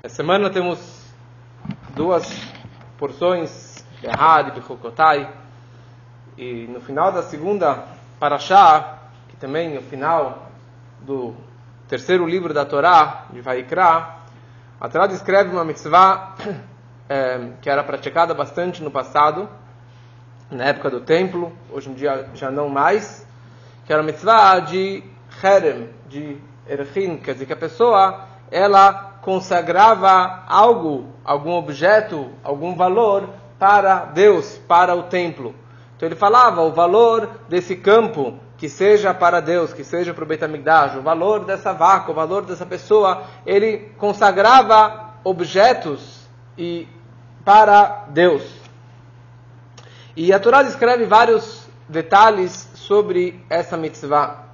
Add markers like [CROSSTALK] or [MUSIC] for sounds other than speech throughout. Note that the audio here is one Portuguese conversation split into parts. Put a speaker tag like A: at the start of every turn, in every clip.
A: Essa semana temos duas porções, Behar e Bechokotai, e no final da segunda Parashá, que também é o final do terceiro livro da Torá, de Vaikra, a Torá descreve uma mitzvah é, [COUGHS] que era praticada bastante no passado, na época do templo, hoje em dia já não mais, que era a mitzvah de Herem, de Erchin, quer dizer que a pessoa ela consagrava algo, algum objeto, algum valor para Deus, para o templo. Então ele falava o valor desse campo que seja para Deus, que seja para o Beit HaMikdash, o valor dessa vaca, o valor dessa pessoa, ele consagrava objetos e para Deus. E a Torá descreve vários detalhes sobre essa mitzvah.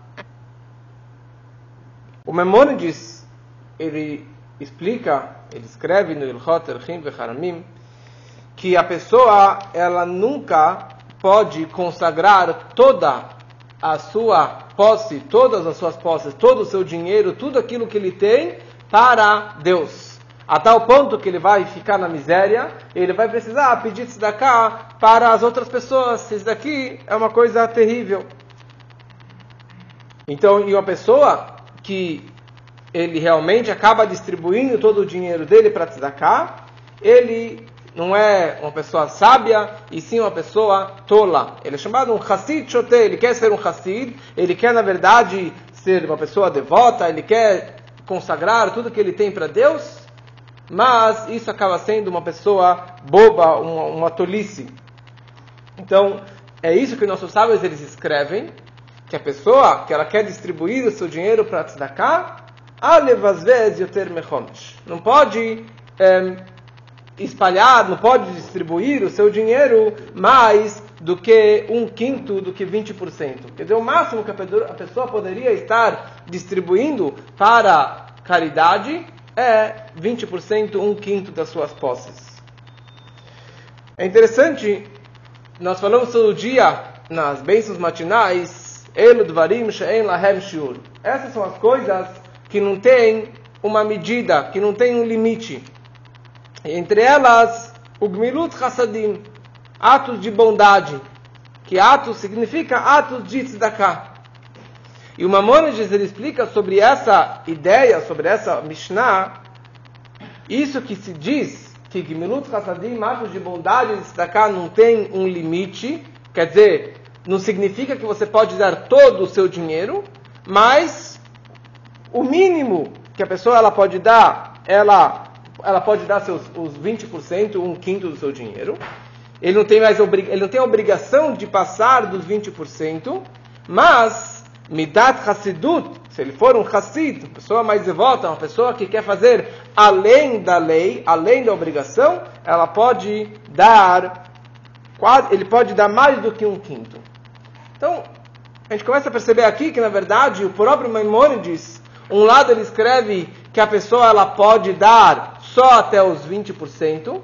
A: O Memônides, ele explica, ele escreve no Ilhot Erchim Vecharamim, que a pessoa, ela nunca pode consagrar toda a sua posse, todas as suas posses, todo o seu dinheiro, tudo aquilo que ele tem para Deus a tal ponto que ele vai ficar na miséria, ele vai precisar pedir cá para as outras pessoas. Isso daqui é uma coisa terrível. Então, e uma pessoa que ele realmente acaba distribuindo todo o dinheiro dele para tzedakah, ele não é uma pessoa sábia, e sim uma pessoa tola. Ele é chamado um Hassid Shote, ele quer ser um Hassid, ele quer, na verdade, ser uma pessoa devota, ele quer consagrar tudo que ele tem para Deus, mas isso acaba sendo uma pessoa boba, uma, uma tolice. Então, é isso que nossos sábios eles escrevem, que a pessoa que ela quer distribuir o seu dinheiro para tzedakah, não pode é, espalhar, não pode distribuir o seu dinheiro mais do que um quinto do que 20%. Quer dizer, o máximo que a pessoa poderia estar distribuindo para caridade é 20%, um quinto das suas posses. É interessante, nós falamos todo dia nas bênçãos matinais, Eludvarim She'en Lahem Shiur. Essas são as coisas que não têm uma medida, que não tem um limite. Entre elas, o Gmilut Hasadim, atos de bondade, que atos significa atos de tzedakah. E o Mamonides ele explica sobre essa ideia, sobre essa Mishnah, isso que se diz que Gmilut Hasadim, atos de bondade de cá não tem um limite, quer dizer, não significa que você pode dar todo o seu dinheiro, mas o mínimo que a pessoa ela pode dar, ela, ela pode dar seus, os 20%, um quinto do seu dinheiro. Ele não tem mais ele não tem a obrigação de passar dos 20%, mas Midat Hassidut, se ele for um Hassid, pessoa mais devota, uma pessoa que quer fazer além da lei, além da obrigação, ela pode dar, ele pode dar mais do que um quinto. Então, a gente começa a perceber aqui que, na verdade, o próprio Maimonides, um lado ele escreve que a pessoa ela pode dar só até os 20%,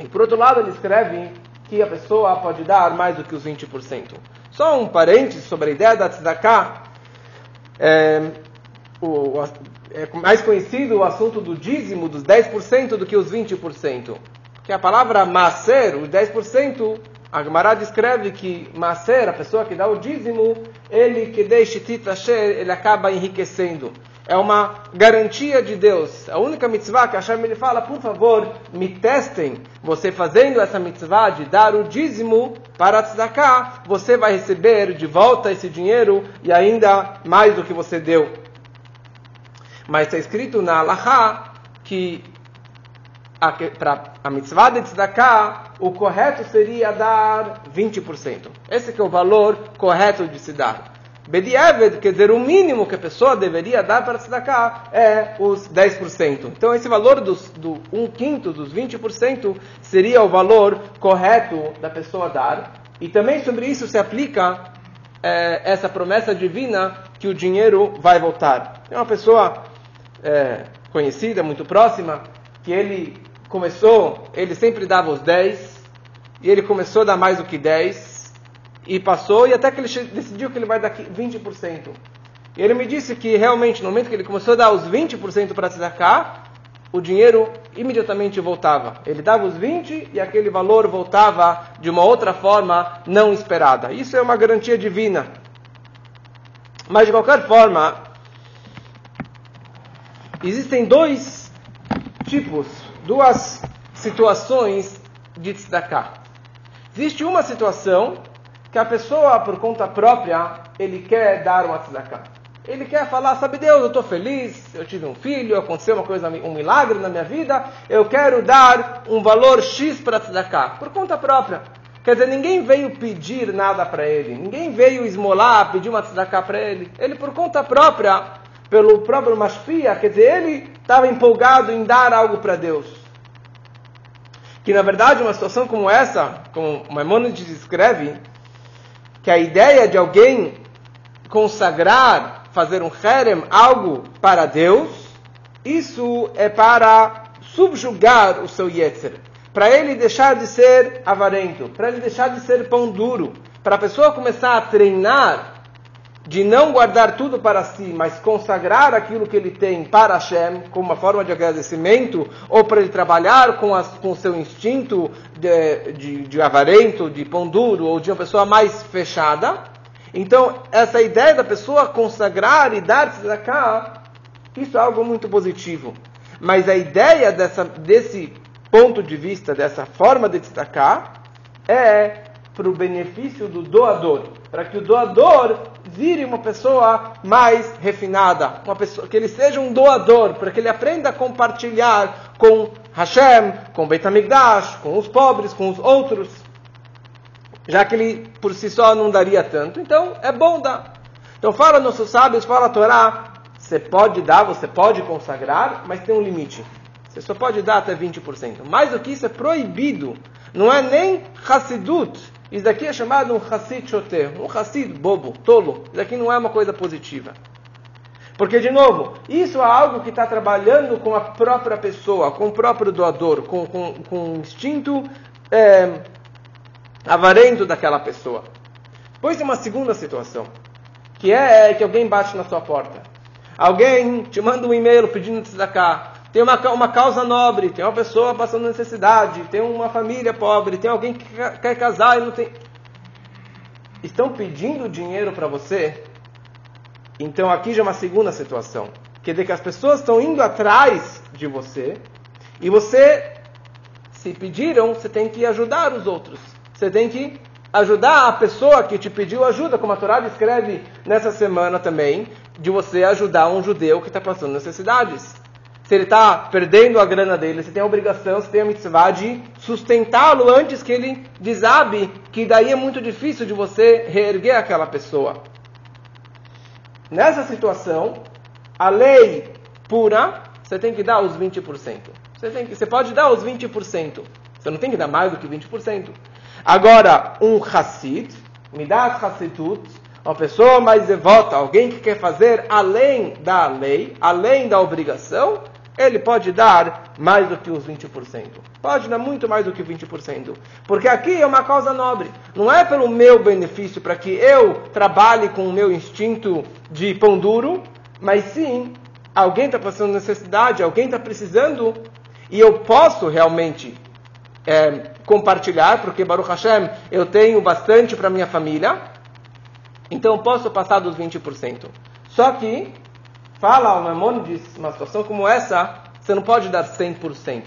A: e por outro lado ele escreve que a pessoa pode dar mais do que os 20%. Só um parênteses sobre a ideia da tzedakah. É, o, é mais conhecido o assunto do dízimo, dos 10% do que os 20%. Que a palavra maser, os 10%, a Gemara descreve que maser, a pessoa que dá o dízimo, ele que deixa titasher, ele acaba enriquecendo é uma garantia de Deus. A única mitzvah que Hashem ele fala, por favor, me testem. Você fazendo essa mitzvah de dar o dízimo para tzedakah, você vai receber de volta esse dinheiro e ainda mais do que você deu. Mas está escrito na Alaha que para a mitzvah de tzedakah, o correto seria dar 20%. Esse é o valor correto de se dar. Bedieved, quer dizer, o mínimo que a pessoa deveria dar para tzedakah é os 10%. Então, esse valor dos, do 1 quinto, dos 20%, seria o valor correto da pessoa dar. E também sobre isso se aplica é, essa promessa divina que o dinheiro vai voltar. Tem uma pessoa é, conhecida, muito próxima, que ele começou, ele sempre dava os 10, e ele começou a dar mais do que 10, e passou, e até que ele decidiu que ele vai dar 20%. E ele me disse que realmente, no momento que ele começou a dar os 20% para tzedakah, o dinheiro imediatamente voltava. Ele dava os 20 e aquele valor voltava de uma outra forma não esperada. Isso é uma garantia divina. Mas de qualquer forma, existem dois tipos, duas situações de tzedakah. Existe uma situação que a pessoa, por conta própria, ele quer dar uma tzedakah. Ele quer falar, sabe Deus, eu estou feliz, eu tive um filho, aconteceu uma coisa, um milagre na minha vida, eu quero dar um valor X para tzedakah, por conta própria. Quer dizer, ninguém veio pedir nada para ele, ninguém veio esmolar, pedir uma tzedakah para ele. Ele, por conta própria, pelo próprio Mashpia, quer dizer, ele estava empolgado em dar algo para Deus. Que, na verdade, uma situação como essa, como Maimonides descreve, que a ideia de alguém consagrar fazer um herem, algo para Deus, isso é para subjugar o seu yetzer, para ele deixar de ser avarento, para ele deixar de ser pão duro, para a pessoa começar a treinar de não guardar tudo para si, mas consagrar aquilo que ele tem para Hashem, como uma forma de agradecimento, ou para ele trabalhar com, as, com o seu instinto de, de, de avarento, de pão duro, ou de uma pessoa mais fechada, então, essa ideia da pessoa consagrar e dar tzedakah, isso é algo muito positivo. Mas a ideia dessa, desse ponto de vista, dessa forma de tzedakah, é para o benefício do doador, para que o doador vire uma pessoa mais refinada, uma pessoa que ele seja um doador, para que ele aprenda a compartilhar com Hashem, com Beit HaMikdash, com os pobres, com os outros já que ele por si só não daria tanto. Então é bom dar. Então fala nossos sábios, fala a Torá, você pode dar, você pode consagrar, mas tem um limite. Você só pode dar até 20%. Mais do que isso é proibido. Não é nem Hassidut. Isso daqui é chamado um Hassid Choter, um Hassid bobo, tolo. Isso daqui não é uma coisa positiva. Porque, de novo, isso é algo que está trabalhando com a própria pessoa, com o próprio doador, com, com, com o instinto é, avarento daquela pessoa. Pois tem uma segunda situação, que é que alguém bate na sua porta. Alguém te manda um e-mail pedindo tzedakah. Tem uma, uma causa nobre, tem uma pessoa passando necessidade, tem uma família pobre, tem alguém que quer casar e não tem. Estão pedindo dinheiro para você? Então aqui já é uma segunda situação. Quer dizer que as pessoas estão indo atrás de você e você, se pediram, você tem que ajudar os outros. Você tem que ajudar a pessoa que te pediu ajuda, como a Torá descreve nessa semana também, de você ajudar um judeu que está passando necessidades. Se ele está perdendo a grana dele, você tem a obrigação, você tem a mitzvah de sustentá-lo antes que ele desabe, que daí é muito difícil de você reerguer aquela pessoa. Nessa situação, a lei pura, você tem que dar os 20%. Você, tem que, você pode dar os 20%. Você não tem que dar mais do que 20%. Agora, um Hassid, Midas Hassidut, uma pessoa mais devota, alguém que quer fazer além da lei, além da obrigação, ele pode dar mais do que os 20%. Pode dar muito mais do que 20%. Porque aqui é uma causa nobre. Não é pelo meu benefício, para que eu trabalhe com o meu instinto de pão duro, mas sim, alguém está passando necessidade, alguém está precisando, e eu posso realmente é, compartilhar, porque Baruch Hashem eu tenho bastante para minha família, então posso passar dos 20%. Só que, fala o Maimonides, uma situação como essa, você não pode dar 100%.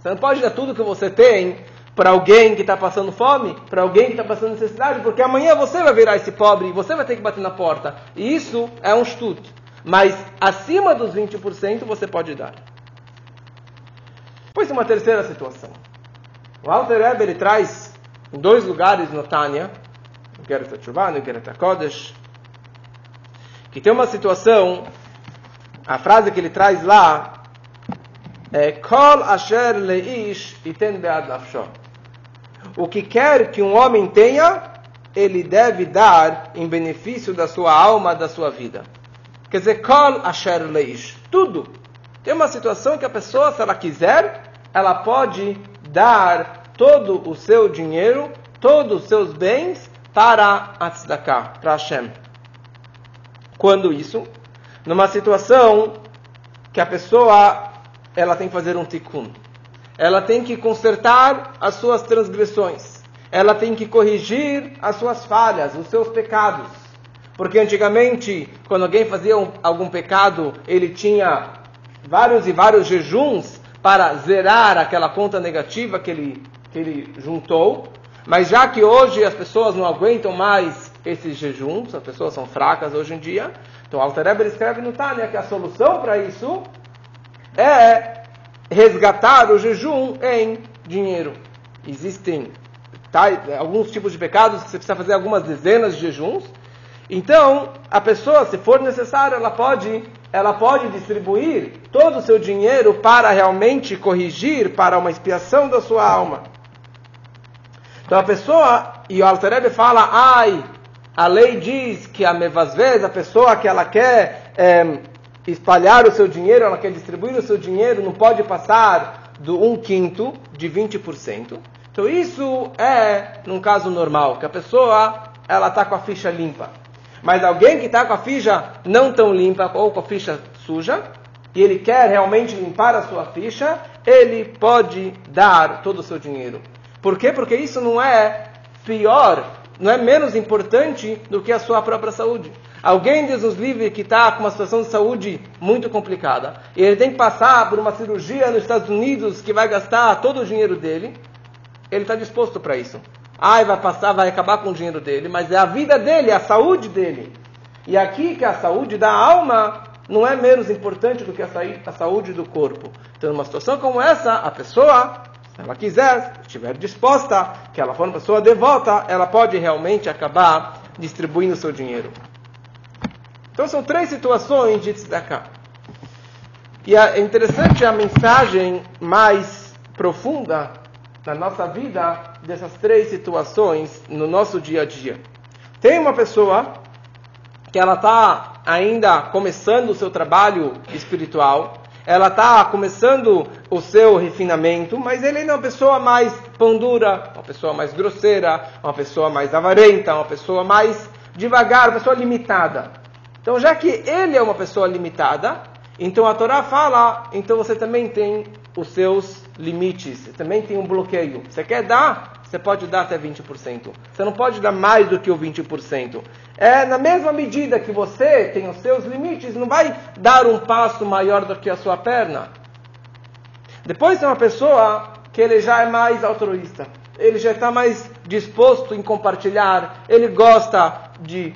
A: Você não pode dar tudo que você tem para alguém que está passando fome, para alguém que está passando necessidade, porque amanhã você vai virar esse pobre e você vai ter que bater na porta. E isso é um estúdio. Mas acima dos 20% você pode dar. Pois uma terceira situação. O Alter Rebbe ele traz em dois lugares no Tânia, no Geret HaTshuvah, no Geret HaKodesh, que tem uma situação, a frase que ele traz lá é Kol asher leish iten bead nafsho. O que quer que um homem tenha, ele deve dar em benefício da sua alma, da sua vida. Quer dizer, Kol asher leish. Tudo. Tem uma situação que a pessoa, se ela quiser, ela pode dar todo o seu dinheiro, todos os seus bens para a tzedakah, para Hashem. Quando isso? Numa situação que a pessoa ela tem que fazer um tikkun. Ela tem que consertar as suas transgressões. Ela tem que corrigir as suas falhas, os seus pecados. Porque antigamente, quando alguém fazia um, algum pecado, ele tinha vários e vários jejuns para zerar aquela conta negativa que ele, que ele juntou. Mas já que hoje as pessoas não aguentam mais esses jejuns, as pessoas são fracas hoje em dia, então Alter Eber escreve no Tânia que a solução para isso é resgatar o jejum em dinheiro. Existem alguns tipos de pecados que você precisa fazer algumas dezenas de jejuns. Então, a pessoa, se for necessário, ela pode, ela pode distribuir todo o seu dinheiro para realmente corrigir, para uma expiação da sua alma. Então a pessoa, e o Alter fala, ai, a lei diz que a mevasvez, a pessoa que ela quer é, espalhar o seu dinheiro, ela quer distribuir o seu dinheiro, não pode passar do 1 quinto de 20%. Então isso é num caso normal, que a pessoa ela está com a ficha limpa. Mas alguém que está com a ficha não tão limpa ou com a ficha suja, e ele quer realmente limpar a sua ficha, ele pode dar todo o seu dinheiro. Por quê? Porque isso não é pior, não é menos importante do que a sua própria saúde. Alguém, Deus nos livre, que está com uma situação de saúde muito complicada, e ele tem que passar por uma cirurgia nos Estados Unidos que vai gastar todo o dinheiro dele, ele está disposto para isso. Ai, vai passar, vai acabar com o dinheiro dele, mas é a vida dele, é a saúde dele. E aqui que a saúde da alma não é menos importante do que a saúde do corpo. Então, numa situação como essa, a pessoa se ela quiser, estiver disposta, que ela for uma pessoa devota, ela pode realmente acabar distribuindo seu dinheiro. Então são três situações de tzedakah. E é interessante a mensagem mais profunda na nossa vida dessas três situações no nosso dia a dia. Tem uma pessoa que ela está ainda começando o seu trabalho espiritual, ela está começando o seu refinamento, mas ele é uma pessoa mais pão dura, uma pessoa mais grosseira, uma pessoa mais avarenta, uma pessoa mais devagar, uma pessoa limitada. Então, já que ele é uma pessoa limitada, então a Torá fala, então você também tem os seus limites, você também tem um bloqueio. Você quer dar? Você pode dar até 20%. Você não pode dar mais do que o 20%. É na mesma medida que você tem os seus limites, não vai dar um passo maior do que a sua perna. Depois tem uma pessoa que ele já é mais altruísta. Ele já está mais disposto em compartilhar. Ele gosta de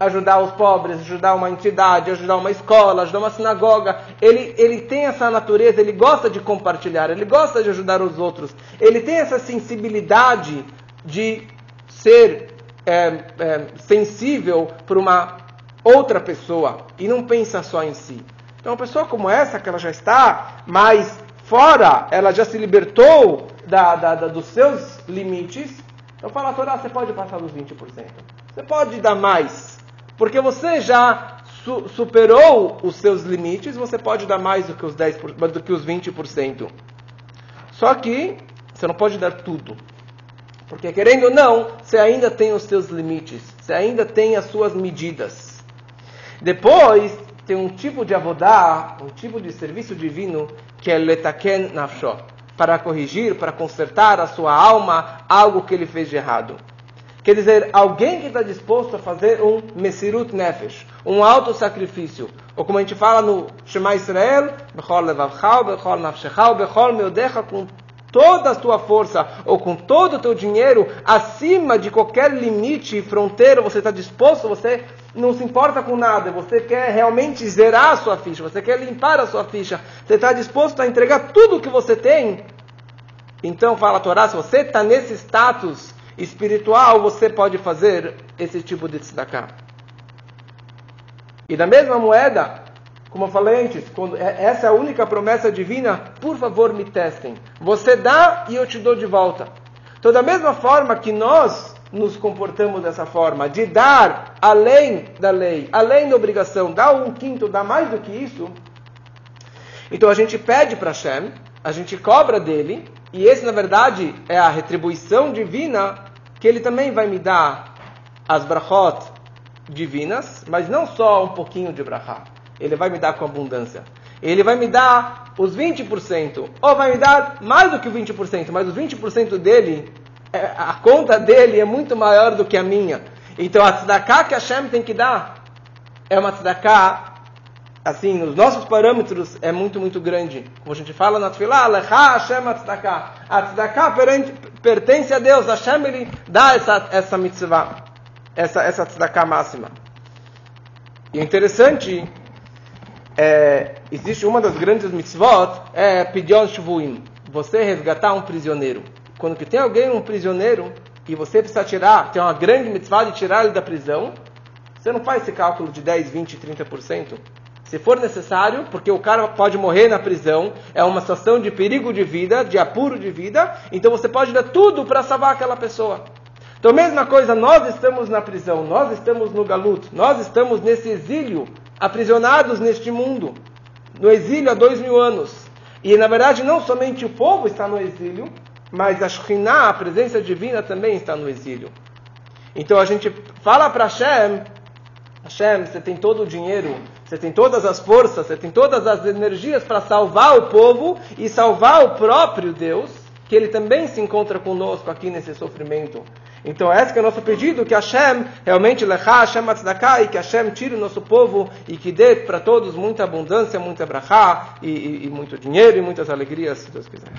A: ajudar os pobres, ajudar uma entidade, ajudar uma escola, ajudar uma sinagoga. Ele, ele tem essa natureza, ele gosta de compartilhar, ele gosta de ajudar os outros. Ele tem essa sensibilidade de ser é, é, sensível para uma outra pessoa e não pensa só em si. Então, uma pessoa como essa, que ela já está mais fora, ela já se libertou da, da, da dos seus limites. Então, fala Torá, você pode passar dos 20%. Você pode dar mais. Porque você já su superou os seus limites, você pode dar mais do que os, 10 do que os 20%. Só que você não pode dar tudo. Porque querendo ou não, você ainda tem os seus limites, você ainda tem as suas medidas. Depois, tem um tipo de avodá, um tipo de serviço divino, que é letaken nafsho, para corrigir, para consertar a sua alma, algo que ele fez de errado. Quer dizer, alguém que está disposto a fazer um Mesirut Nefesh, um auto-sacrifício. Ou como a gente fala no Shema Israel, Bechol Levavchau, Bechol Nafshechau, Bechol Meudecha, com toda a tua força ou com todo o teu dinheiro, acima de qualquer limite e fronteira, você está disposto, você não se importa com nada, você quer realmente zerar a sua ficha, você quer limpar a sua ficha, você está disposto a entregar tudo o que você tem. Então fala a Torá, se você está nesse status espiritual, você pode fazer esse tipo de tzedakah. E da mesma moeda, como eu falei antes, quando é, essa é a única promessa divina, por favor me testem. Você dá e eu te dou de volta. Então, da mesma forma que nós nos comportamos dessa forma, de dar além da lei, além da obrigação, dar um quinto, dar mais do que isso, então a gente pede para Hashem, a gente cobra dele, e esse na verdade é a retribuição divina que ele também vai me dar as brachot divinas, mas não só um pouquinho de brachá ele vai me dar com abundância. Ele vai me dar os 20%, ou vai me dar mais do que o 20%, mas os 20% dele, é, a conta dele é muito maior do que a minha. Então a tzedakah que Hashem tem que dar é uma tzedakah, assim, nos nossos parâmetros é muito, muito grande. Como a gente fala na Tfilah, Lecha Hashem a tzedakah. A tzedakah pertence a Deus, Hashem ele dá essa, essa mitzvah, essa, essa tzedakah máxima. E é interessante é, existe uma das grandes mitzvot, é Pidyon Shvuim, você resgatar um prisioneiro. Quando que tem alguém, um prisioneiro, e você precisa tirar, tem uma grande mitzvah de tirar ele da prisão, você não faz esse cálculo de 10, 20, 30%. Se for necessário, porque o cara pode morrer na prisão, é uma situação de perigo de vida, de apuro de vida, então você pode dar tudo para salvar aquela pessoa. Então, mesma coisa, nós estamos na prisão, nós estamos no galuto, nós estamos nesse exílio aprisionados neste mundo, no exílio há dois mil anos. E na verdade não somente o povo está no exílio, mas a Shekhinah, a presença divina, também está no exílio. Então a gente fala para Hashem, Hashem, você tem todo o dinheiro, você tem todas as forças, você tem todas as energias para salvar o povo e salvar o próprio Deus, que ele também se encontra conosco aqui nesse sofrimento. Então, esse é o nosso pedido, que Hashem realmente lecha Hashem atzedakah, e que Hashem tire o nosso povo e que dê para todos muita abundância, muita brachá, e, e, e muito dinheiro e muitas alegrias, se Deus quiser.